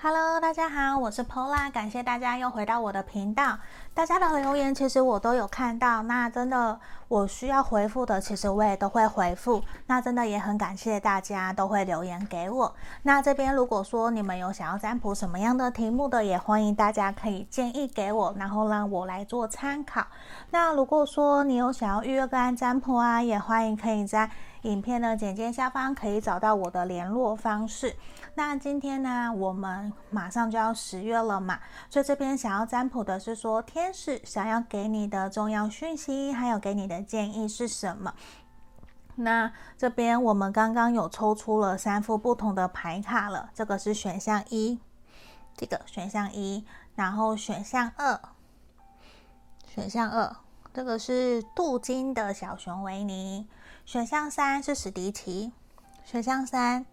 Hello，大家好，我是 Pola，感谢大家又回到我的频道。大家的留言其实我都有看到，那真的我需要回复的，其实我也都会回复。那真的也很感谢大家都会留言给我。那这边如果说你们有想要占卜什么样的题目的，也欢迎大家可以建议给我，然后让我来做参考。那如果说你有想要预约个案占卜啊，也欢迎可以在影片的简介下方可以找到我的联络方式。那今天呢，我们马上就要十月了嘛，所以这边想要占卜的是说，天使想要给你的重要讯息，还有给你的建议是什么？那这边我们刚刚有抽出了三副不同的牌卡了，这个是选项一，这个选项一，然后选项二，选项二，这个是镀金的小熊维尼，选项三是史迪奇，选项三。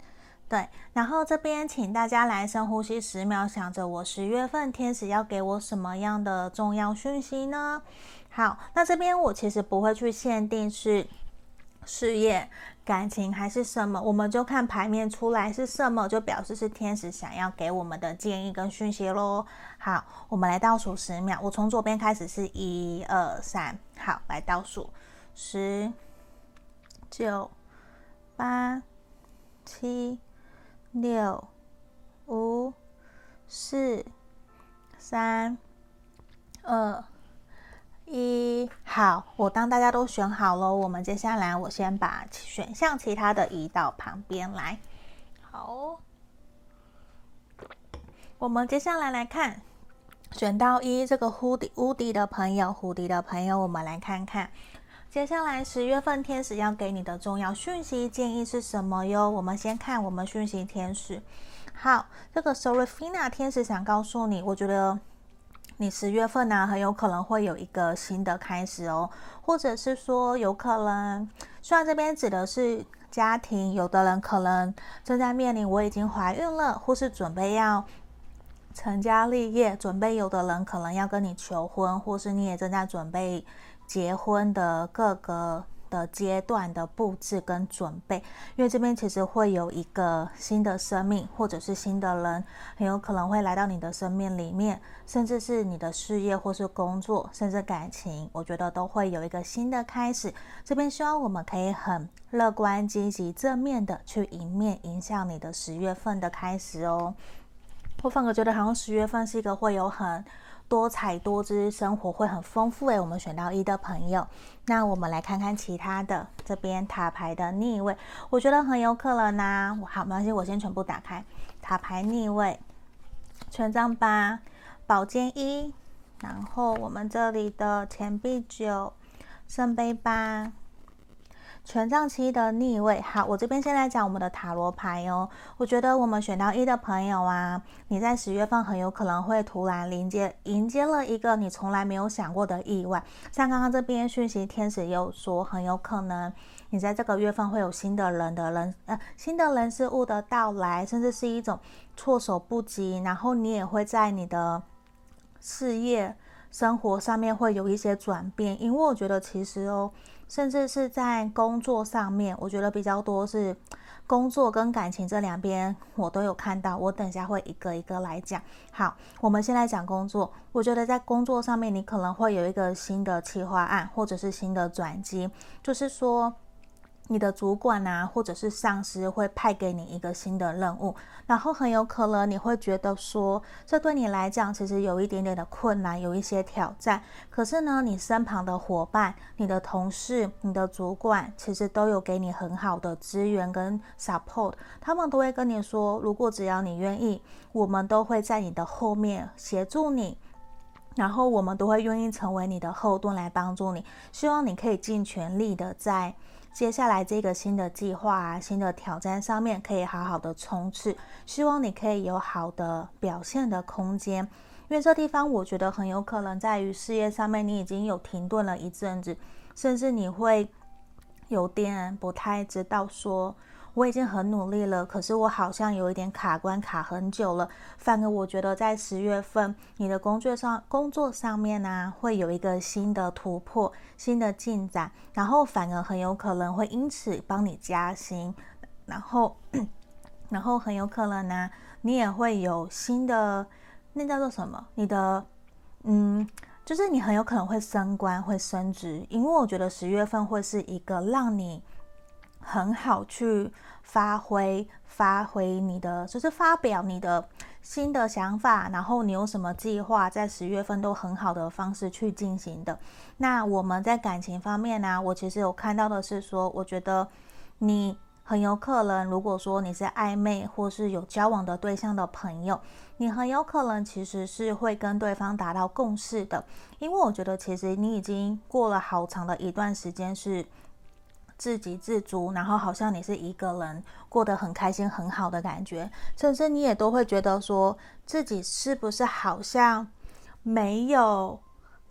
对，然后这边请大家来深呼吸十秒，想着我十月份天使要给我什么样的重要讯息呢？好，那这边我其实不会去限定是事业、感情还是什么，我们就看牌面出来是什么，就表示是天使想要给我们的建议跟讯息喽。好，我们来倒数十秒，我从左边开始是一二三，好，来倒数十、九、八、七。六、五、四、三、二、一，好，我当大家都选好了，我们接下来我先把选项其他的移到旁边来。好，我们接下来来看选到一这个蝴蝶蝴蝶的朋友，蝴蝶的朋友，我们来看看。接下来十月份天使要给你的重要讯息建议是什么哟？我们先看我们讯息天使。好，这个 Sorafina 天使想告诉你，我觉得你十月份呢、很有可能会有一个新的开始哦，或者是说有可能，虽然这边指的是家庭，有的人可能正在面临我已经怀孕了，或是准备要成家立业，准备有的人可能要跟你求婚，或是你也正在准备。结婚的各个的阶段的布置跟准备，因为这边其实会有一个新的生命，或者是新的人，很有可能会来到你的生命里面，甚至是你的事业或是工作，甚至感情，我觉得都会有一个新的开始。这边希望我们可以很乐观、积极、正面的去迎面迎向你的十月份的开始哦。我反而觉得好像十月份是一个会有很。多彩多姿，生活会很丰富诶。我们选到一的朋友，那我们来看看其他的。这边塔牌的逆位，我觉得很有可能呐。好，没关系，我先全部打开。塔牌逆位，权杖八，宝剑一，然后我们这里的钱币九，圣杯八。权杖七的逆位，好，我这边先来讲我们的塔罗牌哦。我觉得我们选到一的朋友啊，你在十月份很有可能会突然迎接迎接了一个你从来没有想过的意外。像刚刚这边讯息天使也有说，很有可能你在这个月份会有新的人的人呃新的人事物的到来，甚至是一种措手不及。然后你也会在你的事业生活上面会有一些转变，因为我觉得其实哦。甚至是在工作上面，我觉得比较多是工作跟感情这两边，我都有看到。我等一下会一个一个来讲。好，我们先来讲工作。我觉得在工作上面，你可能会有一个新的企划案，或者是新的转机，就是说。你的主管啊，或者是上司会派给你一个新的任务，然后很有可能你会觉得说，这对你来讲其实有一点点的困难，有一些挑战。可是呢，你身旁的伙伴、你的同事、你的主管，其实都有给你很好的资源跟 support，他们都会跟你说，如果只要你愿意，我们都会在你的后面协助你，然后我们都会愿意成为你的后盾来帮助你。希望你可以尽全力的在。接下来这个新的计划啊，新的挑战上面可以好好的冲刺，希望你可以有好的表现的空间。因为这地方我觉得很有可能在于事业上面，你已经有停顿了一阵子，甚至你会有点不太知道说。我已经很努力了，可是我好像有一点卡关卡很久了。反而我觉得在十月份，你的工作上工作上面呢、会有一个新的突破、新的进展，然后反而很有可能会因此帮你加薪，然后，然后很有可能呢、你也会有新的，那叫做什么？你的，嗯，就是你很有可能会升官、会升职，因为我觉得十月份会是一个让你很好去发挥、发挥你的，就是发表你的。新的想法，然后你有什么计划，在十月份都很好的方式去进行的。那我们在感情方面呢，我其实有看到的是说，我觉得你很有可能，如果说你是暧昧或是有交往的对象的朋友，你很有可能其实是会跟对方达到共识的，因为我觉得其实你已经过了好长的一段时间是。自给自足，然后好像你是一个人过得很开心、很好的感觉，甚至你也都会觉得说自己是不是好像没有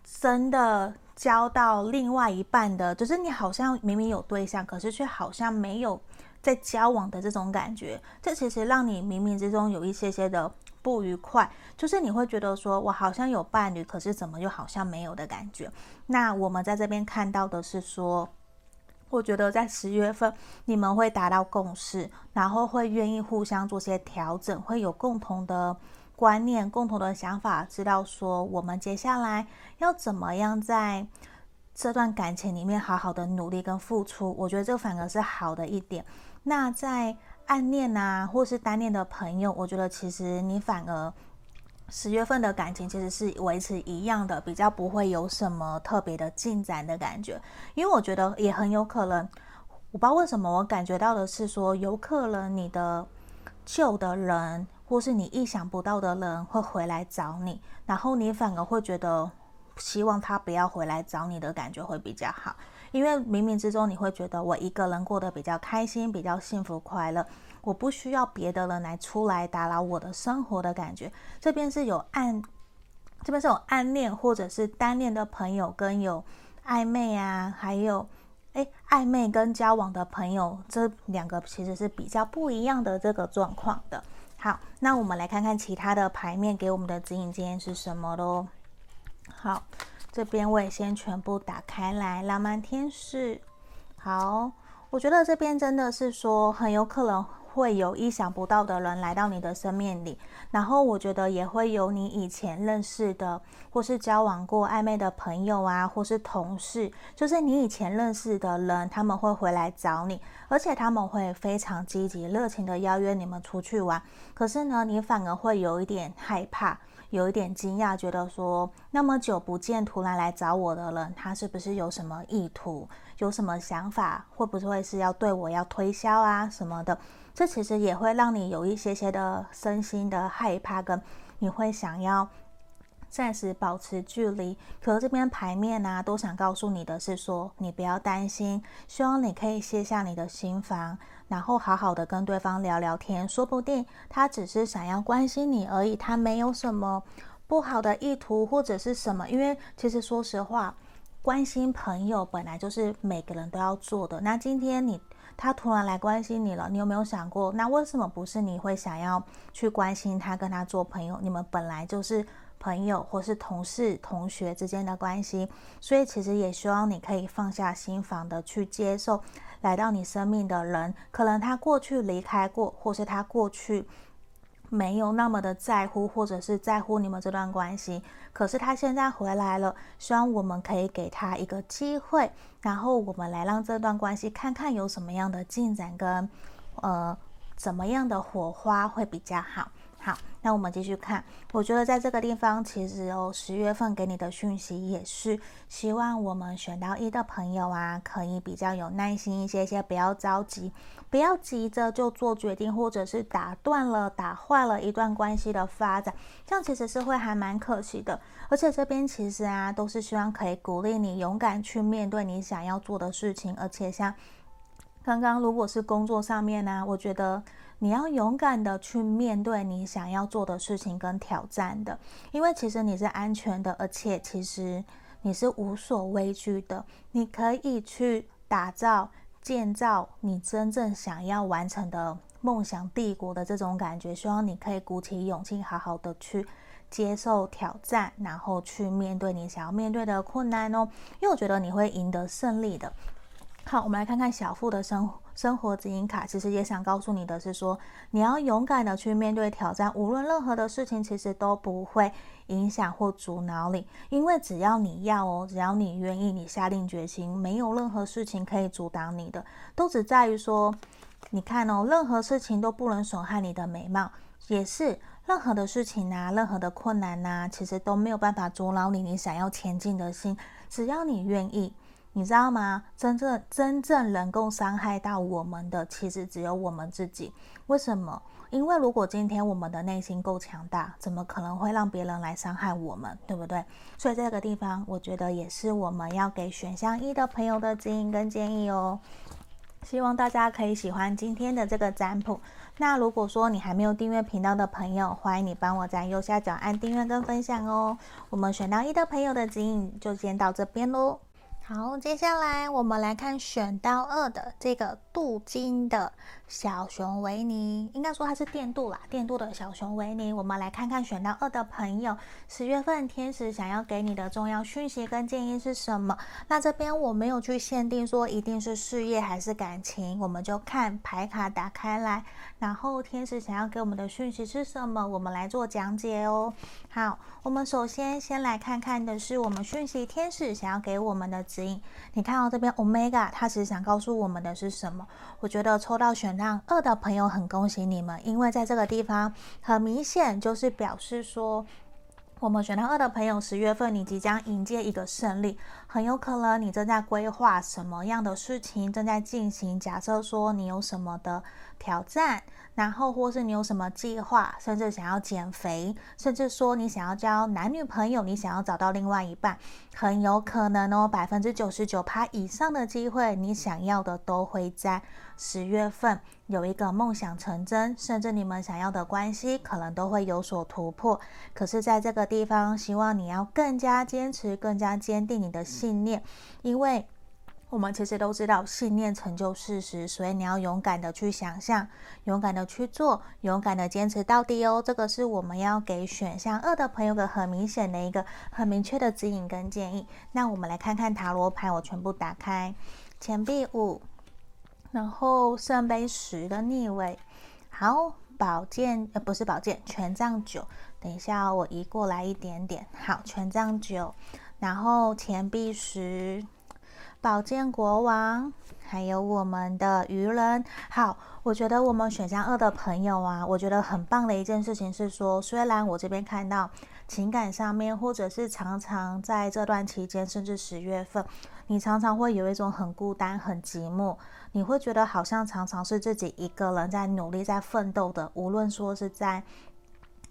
真的交到另外一半的，就是你好像明明有对象，可是却好像没有在交往的这种感觉。这其实让你冥冥之中有一些些的不愉快，就是你会觉得说我好像有伴侣，可是怎么又好像没有的感觉。那我们在这边看到的是说。我觉得在十月份你们会达到共识，然后会愿意互相做些调整，会有共同的观念、共同的想法，知道说我们接下来要怎么样在这段感情里面好好的努力跟付出。我觉得这反而是好的一点。那在暗恋啊，或是单恋的朋友，我觉得其实你反而。十月份的感情其实是维持一样的，比较不会有什么特别的进展的感觉，因为我觉得也很有可能，我不知道为什么我感觉到的是说，有可能你的旧的人或是你意想不到的人会回来找你，然后你反而会觉得希望他不要回来找你的感觉会比较好，因为冥冥之中你会觉得我一个人过得比较开心，比较幸福快乐。我不需要别的人来出来打扰我的生活的感觉。这边是有暗，这边是有暗恋或者是单恋的朋友，跟有暧昧啊，还有诶暧昧跟交往的朋友，这两个其实是比较不一样的这个状况的。好，那我们来看看其他的牌面给我们的指引今天是什么喽。好，这边我也先全部打开来，浪漫天使。好，我觉得这边真的是说很有可能。会有意想不到的人来到你的生命里，然后我觉得也会有你以前认识的或是交往过暧昧的朋友啊，或是同事，就是你以前认识的人，他们会回来找你，而且他们会非常积极、热情的邀约你们出去玩。可是呢，你反而会有一点害怕，有一点惊讶，觉得说那么久不见，突然来找我的人，他是不是有什么意图，有什么想法，会不会是要对我要推销啊什么的？这其实也会让你有一些些的身心的害怕，跟你会想要暂时保持距离。可是这边牌面呢、啊，都想告诉你的是说，你不要担心，希望你可以卸下你的心防，然后好好的跟对方聊聊天，说不定他只是想要关心你而已，他没有什么不好的意图或者是什么。因为其实说实话，关心朋友本来就是每个人都要做的。那今天你。他突然来关心你了，你有没有想过，那为什么不是你会想要去关心他，跟他做朋友？你们本来就是朋友，或是同事、同学之间的关系，所以其实也希望你可以放下心房的去接受来到你生命的人，可能他过去离开过，或是他过去。没有那么的在乎，或者是在乎你们这段关系，可是他现在回来了，希望我们可以给他一个机会，然后我们来让这段关系看看有什么样的进展跟，呃，怎么样的火花会比较好。好，那我们继续看。我觉得在这个地方，其实哦，十月份给你的讯息也是希望我们选到一的朋友啊，可以比较有耐心一些些，不要着急，不要急着就做决定，或者是打断了、打坏了一段关系的发展，这样其实是会还蛮可惜的。而且这边其实啊，都是希望可以鼓励你勇敢去面对你想要做的事情，而且像刚刚如果是工作上面呢、我觉得。你要勇敢的去面对你想要做的事情跟挑战的，因为其实你是安全的，而且其实你是无所畏惧的。你可以去打造、建造你真正想要完成的梦想帝国的这种感觉。希望你可以鼓起勇气，好好的去接受挑战，然后去面对你想要面对的困难哦。因为我觉得你会赢得胜利的。好，我们来看看小富的生活。生活指引卡其实也想告诉你的是说，你要勇敢的去面对挑战，无论任何的事情，其实都不会影响或阻挠你，因为只要你要哦，只要你愿意，你下定决心，没有任何事情可以阻挡你的，都只在于说，你看哦，任何事情都不能损害你的美貌，也是任何的事情啊，任何的困难呐、啊，其实都没有办法阻挠你你想要前进的心，只要你愿意。你知道吗？真正真正能够伤害到我们的，其实只有我们自己。为什么？因为如果今天我们的内心够强大，怎么可能会让别人来伤害我们？对不对？所以这个地方，我觉得也是我们要给选项一的朋友的指引跟建议哦。希望大家可以喜欢今天的这个占卜。那如果说你还没有订阅频道的朋友，欢迎你帮我在右下角按订阅跟分享哦。我们选到一的朋友的指引就先到这边喽。好，接下来我们来看选到二的这个镀金的小熊维尼，应该说它是电镀啦，电镀的小熊维尼。我们来看看选到二的朋友，十月份天使想要给你的重要讯息跟建议是什么？那这边我没有去限定说一定是事业还是感情，我们就看牌卡打开来，然后天使想要给我们的讯息是什么？我们来做讲解哦。好，我们首先先来看看的是我们讯息天使想要给我们的。指引，你看到这边 Omega，它其实想告诉我们的是什么？我觉得抽到选让二的朋友很恭喜你们，因为在这个地方很明显就是表示说，我们选到二的朋友，十月份你即将迎接一个胜利，很有可能你正在规划什么样的事情正在进行。假设说你有什么的挑战。然后，或是你有什么计划，甚至想要减肥，甚至说你想要交男女朋友，你想要找到另外一半，很有可能哦，百分之九十九趴以上的机会，你想要的都会在十月份有一个梦想成真，甚至你们想要的关系可能都会有所突破。可是，在这个地方，希望你要更加坚持，更加坚定你的心信念，因为。我们其实都知道，信念成就事实，所以你要勇敢的去想象，勇敢的去做，勇敢的坚持到底哦。这个是我们要给选项二的朋友的很明显的一个很明确的指引跟建议。那我们来看看塔罗牌，我全部打开，钱币五，然后圣杯十的逆位，好，宝剑呃不是宝剑，权杖九。等一下我移过来一点点，好，权杖九，然后钱币十。宝剑国王，还有我们的愚人。好，我觉得我们选项二的朋友啊，我觉得很棒的一件事情是说，虽然我这边看到情感上面，或者是常常在这段期间，甚至十月份，你常常会有一种很孤单、很寂寞，你会觉得好像常常是自己一个人在努力、在奋斗的，无论说是在。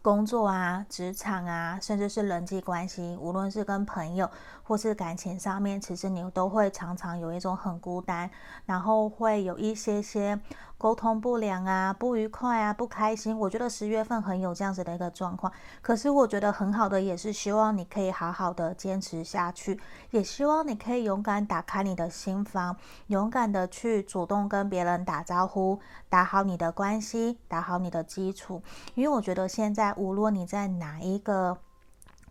工作啊，职场啊，甚至是人际关系，无论是跟朋友或是感情上面，其实你都会常常有一种很孤单，然后会有一些些。沟通不良啊，不愉快啊，不开心。我觉得十月份很有这样子的一个状况。可是我觉得很好的，也是希望你可以好好的坚持下去，也希望你可以勇敢打开你的心房，勇敢的去主动跟别人打招呼，打好你的关系，打好你的基础。因为我觉得现在无论你在哪一个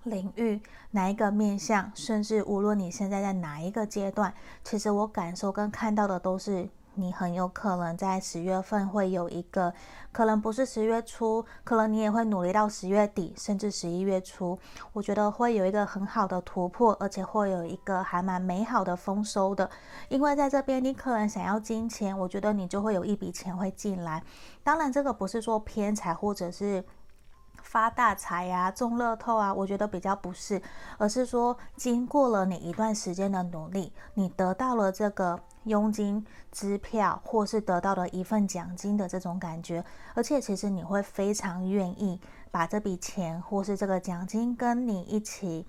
领域，哪一个面向，甚至无论你现在在哪一个阶段，其实我感受跟看到的都是。你很有可能在十月份会有一个，可能不是十月初，可能你也会努力到十月底，甚至十一月初。我觉得会有一个很好的突破，而且会有一个还蛮美好的丰收的。因为在这边，你可能想要金钱，我觉得你就会有一笔钱会进来。当然，这个不是说偏财或者是发大财呀、中乐透啊，我觉得比较不是，而是说经过了你一段时间的努力，你得到了这个。佣金、支票，或是得到了一份奖金的这种感觉，而且其实你会非常愿意把这笔钱或是这个奖金跟你一起，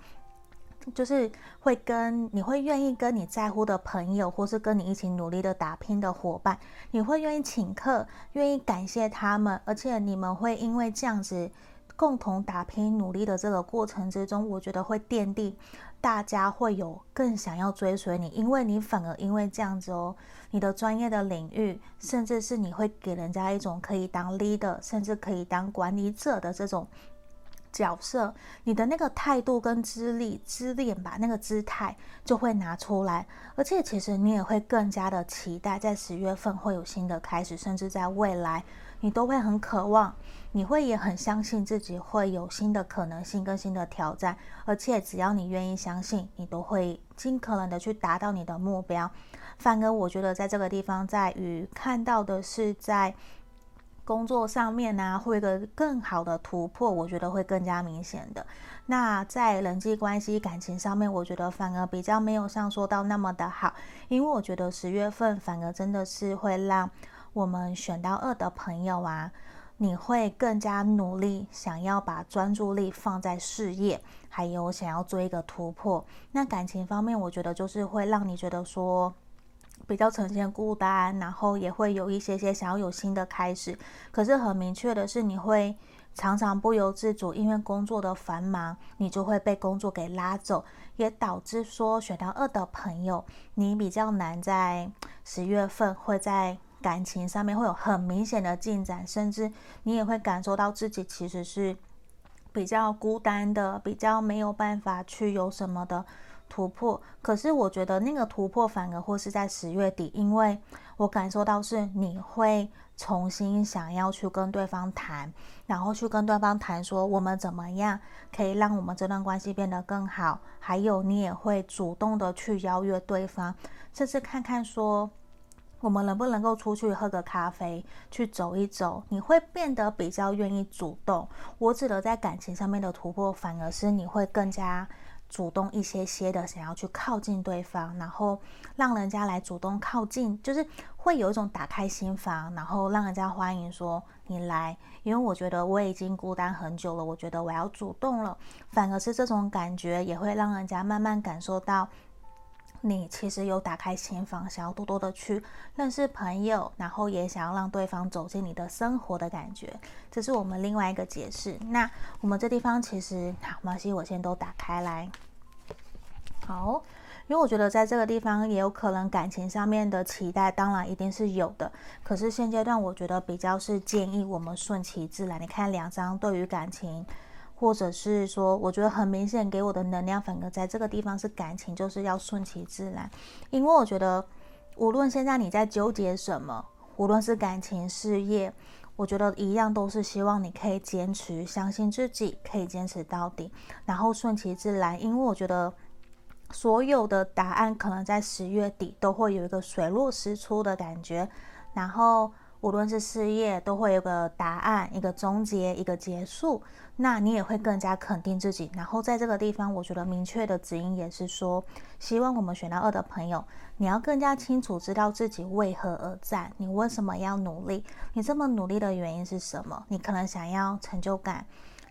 就是会跟你会愿意跟你在乎的朋友，或是跟你一起努力的打拼的伙伴，你会愿意请客，愿意感谢他们，而且你们会因为这样子共同打拼努力的这个过程之中，我觉得会奠定。大家会有更想要追随你，因为你反而因为这样子哦，你的专业的领域，甚至是你会给人家一种可以当 leader，甚至可以当管理者的这种角色，你的那个态度跟资历、资历吧，那个姿态就会拿出来，而且其实你也会更加的期待，在十月份会有新的开始，甚至在未来，你都会很渴望，你会也很相信自己会有新的可能性跟新的挑战，而且只要你愿意相信，你都会尽可能的去达到你的目标。反而我觉得在这个地方，在于看到的是在。工作上面呢、啊，会有一个更好的突破，我觉得会更加明显的。那在人际关系、感情上面，我觉得反而比较没有像说到那么的好，因为我觉得十月份反而真的是会让我们选到二的朋友啊，你会更加努力，想要把专注力放在事业，还有想要做一个突破。那感情方面，我觉得就是会让你觉得说。比较呈现孤单，然后也会有一些些想要有新的开始。可是很明确的是，你会常常不由自主，因为工作的繁忙，你就会被工作给拉走，也导致说选到二的朋友，你比较难在十月份会在感情上面会有很明显的进展，甚至你也会感受到自己其实是比较孤单的，比较没有办法去有什么的。突破，可是我觉得那个突破反而会是在十月底，因为我感受到是你会重新想要去跟对方谈，然后去跟对方谈说我们怎么样可以让我们这段关系变得更好，还有你也会主动的去邀约对方，甚至看看说我们能不能够出去喝个咖啡，去走一走，你会变得比较愿意主动。我指的在感情上面的突破，反而是你会更加。主动一些些的想要去靠近对方，然后让人家来主动靠近，就是会有一种打开心房，然后让人家欢迎说你来。因为我觉得我已经孤单很久了，我觉得我要主动了。反而是这种感觉也会让人家慢慢感受到你其实有打开心房，想要多多的去认识朋友，然后也想要让对方走进你的生活的感觉。这是我们另外一个解释。那我们这地方其实好，没关系，我先都打开来。好，因为我觉得在这个地方也有可能感情上面的期待，当然一定是有的。可是现阶段我觉得比较是建议我们顺其自然。你看两张对于感情，或者是说，我觉得很明显给我的能量，反而在这个地方是感情，就是要顺其自然。因为我觉得无论现在你在纠结什么，无论是感情、事业，我觉得一样都是希望你可以坚持，相信自己可以坚持到底，然后顺其自然。因为我觉得。所有的答案可能在十月底都会有一个水落石出的感觉，然后无论是事业都会有个答案，一个终结，一个结束，那你也会更加肯定自己。然后在这个地方，我觉得明确的指引也是说，希望我们选到二的朋友，你要更加清楚知道自己为何而战，你为什么要努力，你这么努力的原因是什么？你可能想要成就感。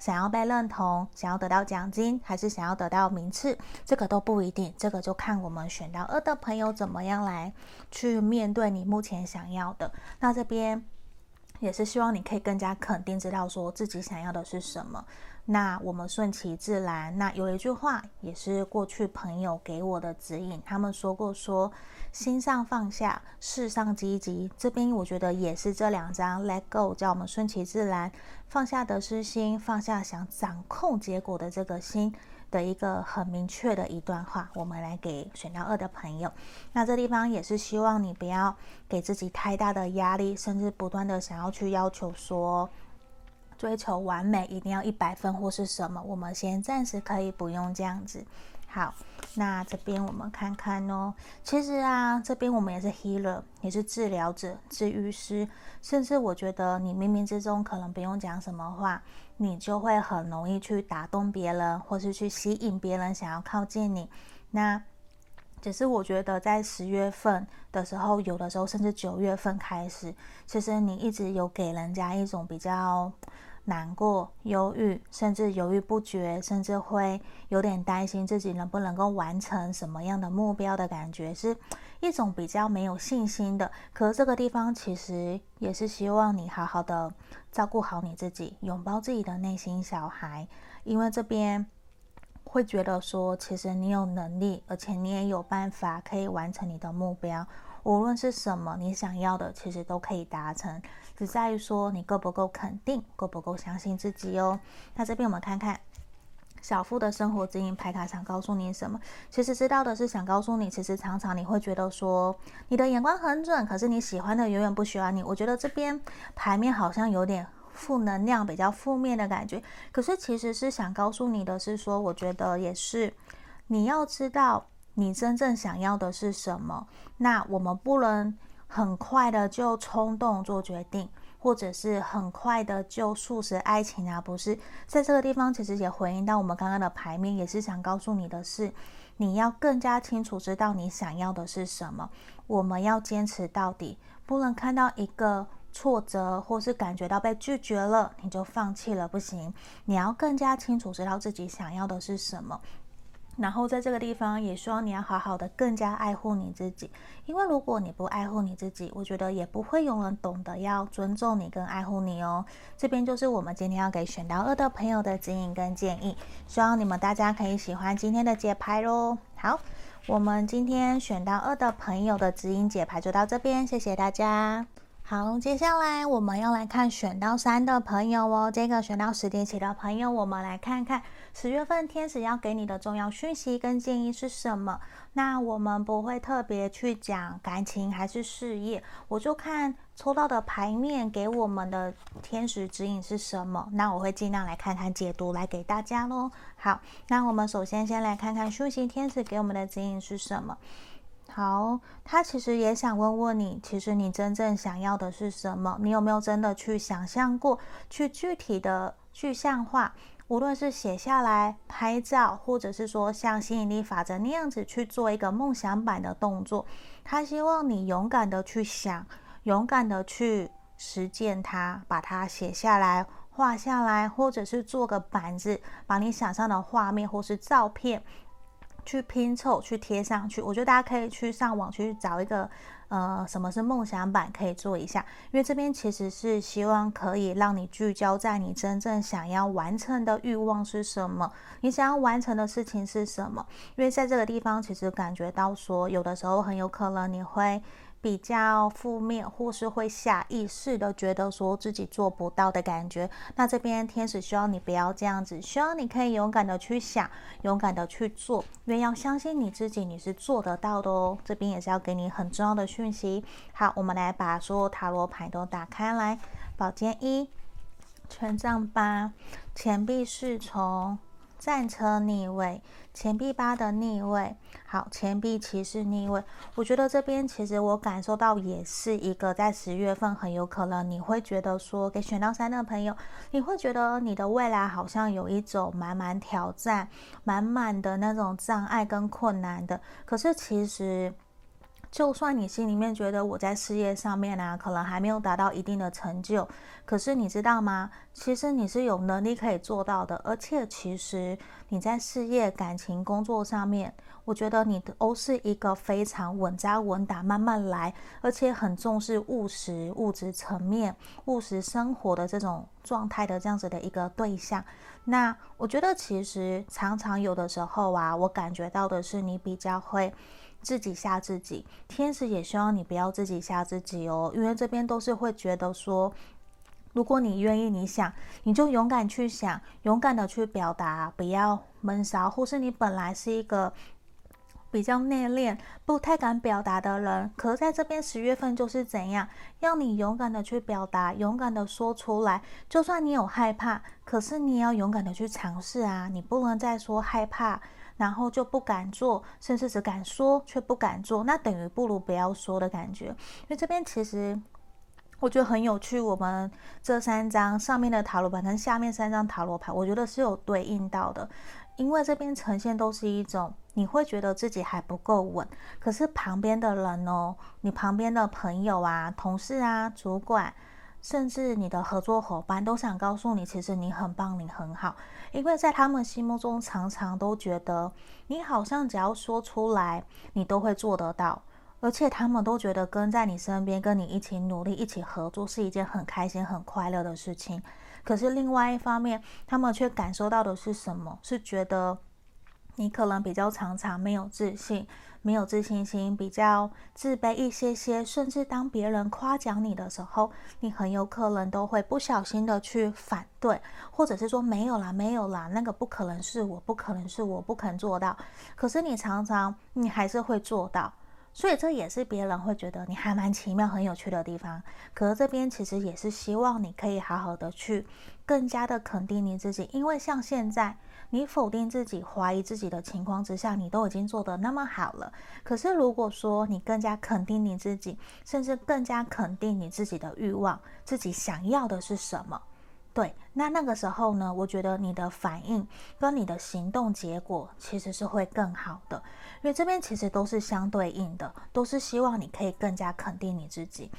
想要被认同，想要得到奖金，还是想要得到名次，这个都不一定。这个就看我们选到二的朋友怎么样来去面对你目前想要的。那这边也是希望你可以更加肯定，知道说自己想要的是什么。那我们顺其自然。那有一句话也是过去朋友给我的指引，他们说过说。心上放下，事上积极。这边我觉得也是这两张 Let Go，叫我们顺其自然，放下得失心，放下想掌控结果的这个心的一个很明确的一段话。我们来给选到二的朋友，那这地方也是希望你不要给自己太大的压力，甚至不断的想要去要求说追求完美，一定要一百分或是什么。我们先暂时可以不用这样子。好，那这边我们看看哦。其实啊，这边我们也是 healer，也是治疗者、治愈师，甚至我觉得你冥冥之中可能不用讲什么话，你就会很容易去打动别人，或是去吸引别人想要靠近你。那只是我觉得在十月份的时候，有的时候甚至九月份开始，其实你一直有给人家一种比较。难过、忧郁，甚至犹豫不决，甚至会有点担心自己能不能够完成什么样的目标的感觉，是一种比较没有信心的。可这个地方其实也是希望你好好的照顾好你自己，拥抱自己的内心小孩，因为这边会觉得说，其实你有能力，而且你也有办法可以完成你的目标。无论是什么你想要的，其实都可以达成，只在于说你够不够肯定，够不够相信自己哦。那这边我们看看。小富的生活指引牌卡想告诉你什么？其实知道的是想告诉你，其实常常你会觉得说你的眼光很准，可是你喜欢的永远不喜欢你。我觉得这边牌面好像有点负能量，比较负面的感觉。可是其实是想告诉你的是说，我觉得也是你要知道你真正想要的是什么。那我们不能很快的就冲动做决定。或者是很快的就速食爱情啊，不是在这个地方，其实也回应到我们刚刚的牌面，也是想告诉你的是，你要更加清楚知道你想要的是什么。我们要坚持到底，不能看到一个挫折或是感觉到被拒绝了，你就放弃了，不行。你要更加清楚知道自己想要的是什么。然后在这个地方，也希望你要好好的更加爱护你自己，因为如果你不爱护你自己，我觉得也不会有人懂得要尊重你跟爱护你哦。这边就是我们今天要给选到二的朋友的指引跟建议，希望你们大家可以喜欢今天的解牌喽。好，我们今天选到二的朋友的指引解牌就到这边，谢谢大家。好，接下来我们要来看选到三的朋友哦。这个选到十点起的朋友，我们来看看十月份天使要给你的重要讯息跟建议是什么。那我们不会特别去讲感情还是事业，我就看抽到的牌面给我们的天使指引是什么。那我会尽量来看看解读来给大家喽。好，那我们首先先来看看讯息天使给我们的指引是什么。好，他其实也想问问你，其实你真正想要的是什么？你有没有真的去想象过，去具体的具象化？无论是写下来、拍照，或者是说像吸引力法则那样子去做一个梦想版的动作，他希望你勇敢的去想，勇敢的去实践它，把它写下来、画下来，或者是做个板子，把你想象的画面或是照片。去拼凑，去贴上去。我觉得大家可以去上网去找一个，呃，什么是梦想版，可以做一下。因为这边其实是希望可以让你聚焦在你真正想要完成的欲望是什么，你想要完成的事情是什么。因为在这个地方，其实感觉到说，有的时候很有可能你会。比较负面，或是会下意识的觉得说自己做不到的感觉。那这边天使希望你不要这样子，希望你可以勇敢的去想，勇敢的去做，因为要相信你自己，你是做得到的哦。这边也是要给你很重要的讯息。好，我们来把所有塔罗牌都打开来。宝剑一，权杖八，钱币侍从。战车逆位，钱币八的逆位，好，钱币骑士逆位。我觉得这边其实我感受到也是一个在十月份很有可能你会觉得说，给选到三的朋友，你会觉得你的未来好像有一种满满挑战、满满的那种障碍跟困难的。可是其实。就算你心里面觉得我在事业上面啊，可能还没有达到一定的成就，可是你知道吗？其实你是有能力可以做到的，而且其实你在事业、感情、工作上面，我觉得你都是一个非常稳扎稳打、慢慢来，而且很重视务实、物质层面、务实生活的这种状态的这样子的一个对象。那我觉得其实常常有的时候啊，我感觉到的是你比较会。自己吓自己，天使也希望你不要自己吓自己哦，因为这边都是会觉得说，如果你愿意，你想，你就勇敢去想，勇敢的去表达，不要闷骚，或是你本来是一个比较内敛、不太敢表达的人，可是在这边十月份就是怎样，要你勇敢的去表达，勇敢的说出来，就算你有害怕，可是你也要勇敢的去尝试啊，你不能再说害怕。然后就不敢做，甚至只敢说却不敢做，那等于不如不要说的感觉。因为这边其实我觉得很有趣，我们这三张上面的塔罗牌跟下面三张塔罗牌，我觉得是有对应到的。因为这边呈现都是一种你会觉得自己还不够稳，可是旁边的人哦，你旁边的朋友啊、同事啊、主管。甚至你的合作伙伴都想告诉你，其实你很棒，你很好，因为在他们心目中常常都觉得你好像只要说出来，你都会做得到，而且他们都觉得跟在你身边，跟你一起努力、一起合作是一件很开心、很快乐的事情。可是另外一方面，他们却感受到的是什么？是觉得你可能比较常常没有自信。没有自信心，比较自卑一些些，甚至当别人夸奖你的时候，你很有可能都会不小心的去反对，或者是说没有啦，没有啦，那个不可能是我，不可能是我，不可能做到。可是你常常你还是会做到，所以这也是别人会觉得你还蛮奇妙、很有趣的地方。可是这边其实也是希望你可以好好的去更加的肯定你自己，因为像现在。你否定自己、怀疑自己的情况之下，你都已经做得那么好了。可是如果说你更加肯定你自己，甚至更加肯定你自己的欲望，自己想要的是什么？对，那那个时候呢，我觉得你的反应跟你的行动结果其实是会更好的，因为这边其实都是相对应的，都是希望你可以更加肯定你自己。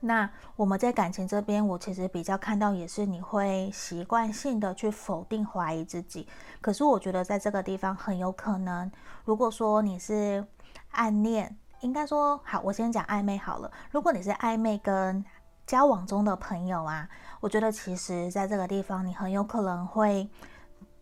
那我们在感情这边，我其实比较看到也是你会习惯性的去否定、怀疑自己。可是我觉得在这个地方很有可能，如果说你是暗恋，应该说好，我先讲暧昧好了。如果你是暧昧跟交往中的朋友啊，我觉得其实在这个地方你很有可能会。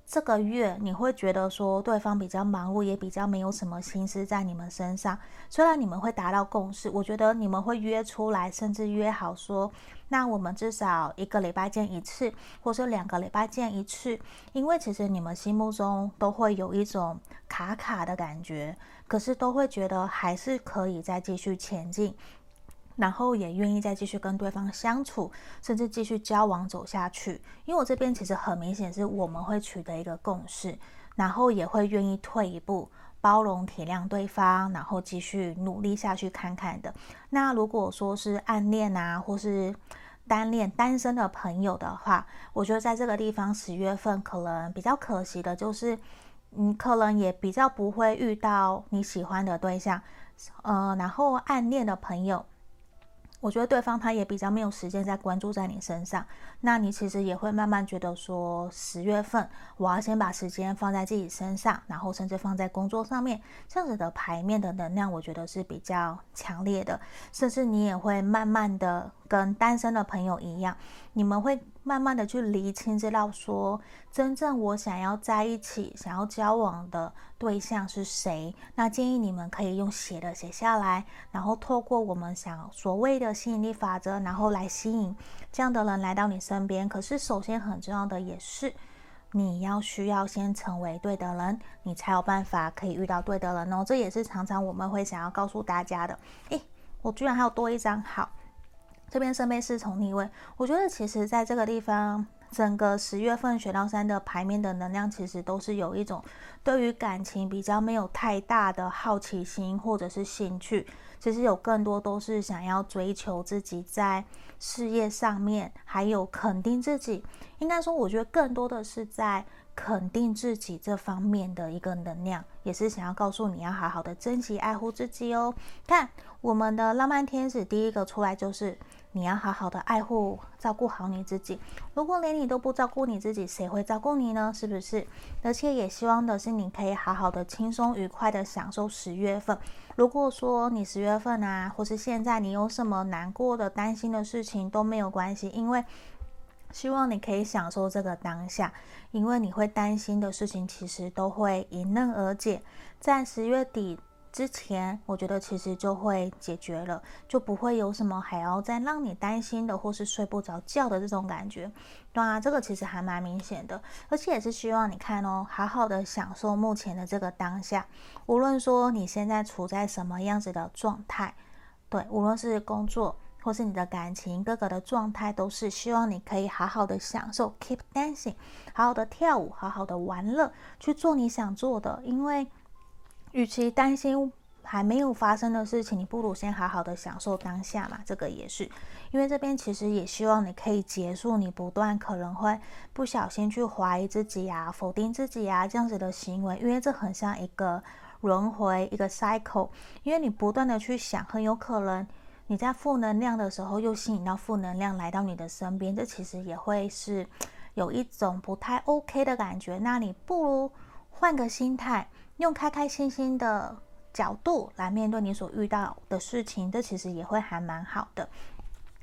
这个月你会觉得说对方比较忙碌，也比较没有什么心思在你们身上。虽然你们会达到共识，我觉得你们会约出来，甚至约好说，那我们至少一个礼拜见一次，或是两个礼拜见一次。因为其实你们心目中都会有一种卡卡的感觉，可是都会觉得还是可以再继续前进。然后也愿意再继续跟对方相处，甚至继续交往走下去。因为我这边其实很明显是我们会取得一个共识，然后也会愿意退一步，包容体谅对方，然后继续努力下去看看的。那如果说是暗恋啊，或是单恋单身的朋友的话，我觉得在这个地方十月份可能比较可惜的就是，你可能也比较不会遇到你喜欢的对象，呃，然后暗恋的朋友。我觉得对方他也比较没有时间在关注在你身上，那你其实也会慢慢觉得说，十月份我要先把时间放在自己身上，然后甚至放在工作上面，这样子的牌面的能量，我觉得是比较强烈的，甚至你也会慢慢的跟单身的朋友一样，你们会。慢慢的去厘清，知道说真正我想要在一起、想要交往的对象是谁。那建议你们可以用写的写下来，然后透过我们想所谓的吸引力法则，然后来吸引这样的人来到你身边。可是首先很重要的也是，你要需要先成为对的人，你才有办法可以遇到对的人哦。这也是常常我们会想要告诉大家的。诶，我居然还有多一张好。这边圣杯侍从逆位，我觉得其实在这个地方，整个十月份选到三的牌面的能量，其实都是有一种对于感情比较没有太大的好奇心或者是兴趣，其实有更多都是想要追求自己在事业上面，还有肯定自己。应该说，我觉得更多的是在肯定自己这方面的一个能量，也是想要告诉你要好好的珍惜爱护自己哦。看我们的浪漫天使第一个出来就是。你要好好的爱护、照顾好你自己。如果连你都不照顾你自己，谁会照顾你呢？是不是？而且也希望的是，你可以好好的、轻松愉快的享受十月份。如果说你十月份啊，或是现在你有什么难过的、担心的事情都没有关系，因为希望你可以享受这个当下，因为你会担心的事情，其实都会迎刃而解，在十月底。之前我觉得其实就会解决了，就不会有什么还要再让你担心的，或是睡不着觉的这种感觉。对啊，这个其实还蛮明显的，而且也是希望你看哦，好好的享受目前的这个当下。无论说你现在处在什么样子的状态，对，无论是工作或是你的感情，各个的状态都是希望你可以好好的享受，keep dancing，好好的跳舞，好好的玩乐，去做你想做的，因为。与其担心还没有发生的事情，你不如先好好的享受当下嘛。这个也是，因为这边其实也希望你可以结束你不断可能会不小心去怀疑自己呀、否定自己呀这样子的行为，因为这很像一个轮回，一个 cycle。因为你不断的去想，很有可能你在负能量的时候又吸引到负能量来到你的身边，这其实也会是有一种不太 OK 的感觉。那你不如换个心态。用开开心心的角度来面对你所遇到的事情，这其实也会还蛮好的。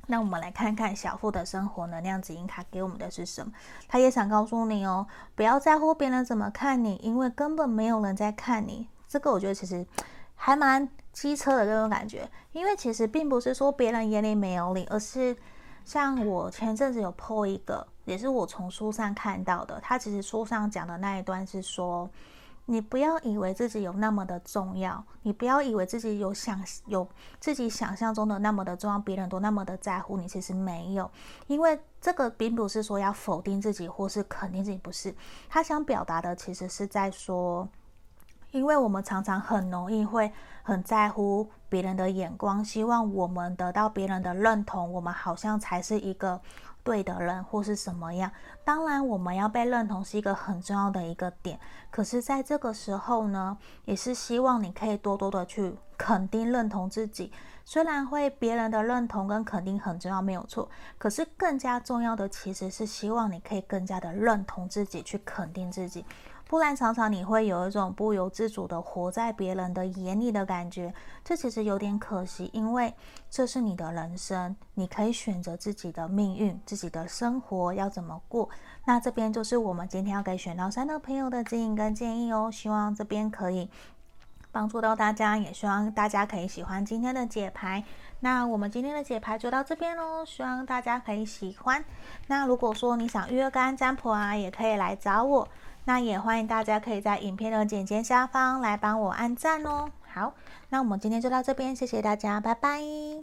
那我们来看看小富的生活能量指引卡给我们的是什么？他也想告诉你哦，不要在乎别人怎么看你，因为根本没有人在看你。这个我觉得其实还蛮机车的这种感觉，因为其实并不是说别人眼里没有你，而是像我前阵子有 po 一个，也是我从书上看到的，他其实书上讲的那一段是说。你不要以为自己有那么的重要，你不要以为自己有想有自己想象中的那么的重要，别人都那么的在乎你，其实没有，因为这个并不是说要否定自己或是肯定自己，不是。他想表达的其实是在说，因为我们常常很容易会很在乎别人的眼光，希望我们得到别人的认同，我们好像才是一个。对的人或是什么样，当然我们要被认同是一个很重要的一个点。可是，在这个时候呢，也是希望你可以多多的去肯定、认同自己。虽然会别人的认同跟肯定很重要，没有错。可是更加重要的其实是希望你可以更加的认同自己，去肯定自己。不然，常常你会有一种不由自主的活在别人的眼里的感觉，这其实有点可惜，因为这是你的人生，你可以选择自己的命运，自己的生活要怎么过。那这边就是我们今天要给选到三的朋友的指引跟建议哦，希望这边可以帮助到大家，也希望大家可以喜欢今天的解牌。那我们今天的解牌就到这边喽，希望大家可以喜欢。那如果说你想预约个案占卜啊，也可以来找我。那也欢迎大家可以在影片的简介下方来帮我按赞哦。好，那我们今天就到这边，谢谢大家，拜拜。